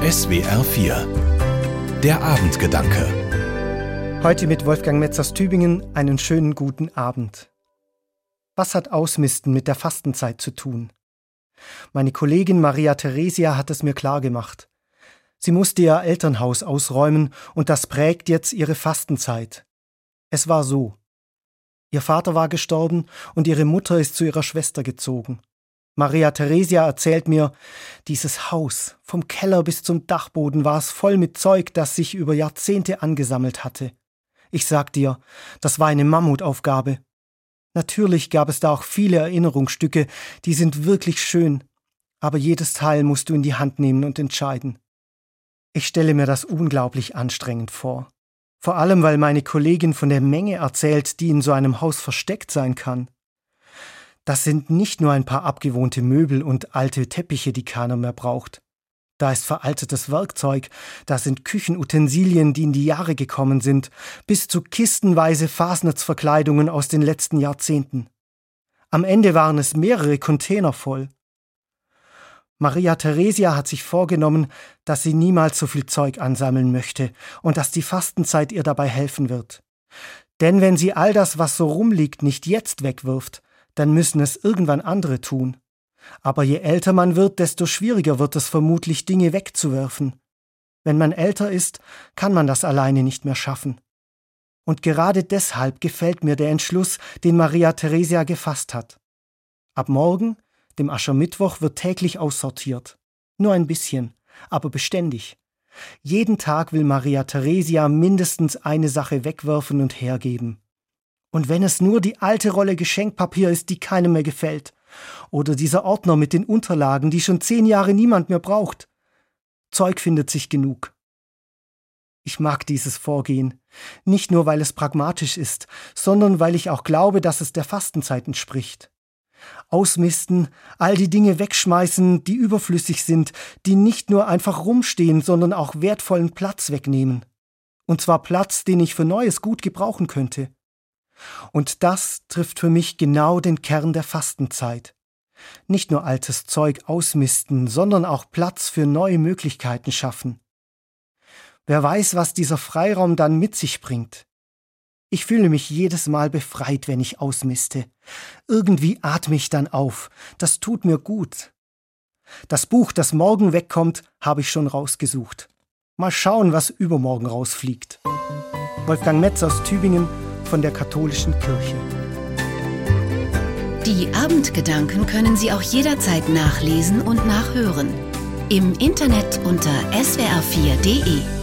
SWR 4 Der Abendgedanke Heute mit Wolfgang Metz aus Tübingen einen schönen guten Abend. Was hat Ausmisten mit der Fastenzeit zu tun? Meine Kollegin Maria Theresia hat es mir klar gemacht. Sie musste ihr Elternhaus ausräumen und das prägt jetzt ihre Fastenzeit. Es war so. Ihr Vater war gestorben und ihre Mutter ist zu ihrer Schwester gezogen. Maria Theresia erzählt mir, dieses Haus, vom Keller bis zum Dachboden war es voll mit Zeug, das sich über Jahrzehnte angesammelt hatte. Ich sag dir, das war eine Mammutaufgabe. Natürlich gab es da auch viele Erinnerungsstücke, die sind wirklich schön, aber jedes Teil musst du in die Hand nehmen und entscheiden. Ich stelle mir das unglaublich anstrengend vor. Vor allem, weil meine Kollegin von der Menge erzählt, die in so einem Haus versteckt sein kann. Das sind nicht nur ein paar abgewohnte Möbel und alte Teppiche, die keiner mehr braucht. Da ist veraltetes Werkzeug, da sind Küchenutensilien, die in die Jahre gekommen sind, bis zu kistenweise Fasnetzverkleidungen aus den letzten Jahrzehnten. Am Ende waren es mehrere Container voll. Maria Theresia hat sich vorgenommen, dass sie niemals so viel Zeug ansammeln möchte und dass die Fastenzeit ihr dabei helfen wird. Denn wenn sie all das, was so rumliegt, nicht jetzt wegwirft, dann müssen es irgendwann andere tun. Aber je älter man wird, desto schwieriger wird es vermutlich, Dinge wegzuwerfen. Wenn man älter ist, kann man das alleine nicht mehr schaffen. Und gerade deshalb gefällt mir der Entschluss, den Maria Theresia gefasst hat. Ab morgen, dem Aschermittwoch, wird täglich aussortiert. Nur ein bisschen, aber beständig. Jeden Tag will Maria Theresia mindestens eine Sache wegwerfen und hergeben. Und wenn es nur die alte Rolle Geschenkpapier ist, die keinem mehr gefällt. Oder dieser Ordner mit den Unterlagen, die schon zehn Jahre niemand mehr braucht. Zeug findet sich genug. Ich mag dieses Vorgehen, nicht nur weil es pragmatisch ist, sondern weil ich auch glaube, dass es der Fastenzeit entspricht. Ausmisten, all die Dinge wegschmeißen, die überflüssig sind, die nicht nur einfach rumstehen, sondern auch wertvollen Platz wegnehmen. Und zwar Platz, den ich für Neues gut gebrauchen könnte. Und das trifft für mich genau den Kern der Fastenzeit. Nicht nur altes Zeug ausmisten, sondern auch Platz für neue Möglichkeiten schaffen. Wer weiß, was dieser Freiraum dann mit sich bringt. Ich fühle mich jedes Mal befreit, wenn ich ausmiste. Irgendwie atme ich dann auf. Das tut mir gut. Das Buch, das morgen wegkommt, habe ich schon rausgesucht. Mal schauen, was übermorgen rausfliegt. Wolfgang Metz aus Tübingen von der katholischen Kirche. Die Abendgedanken können Sie auch jederzeit nachlesen und nachhören. Im Internet unter swr4.de.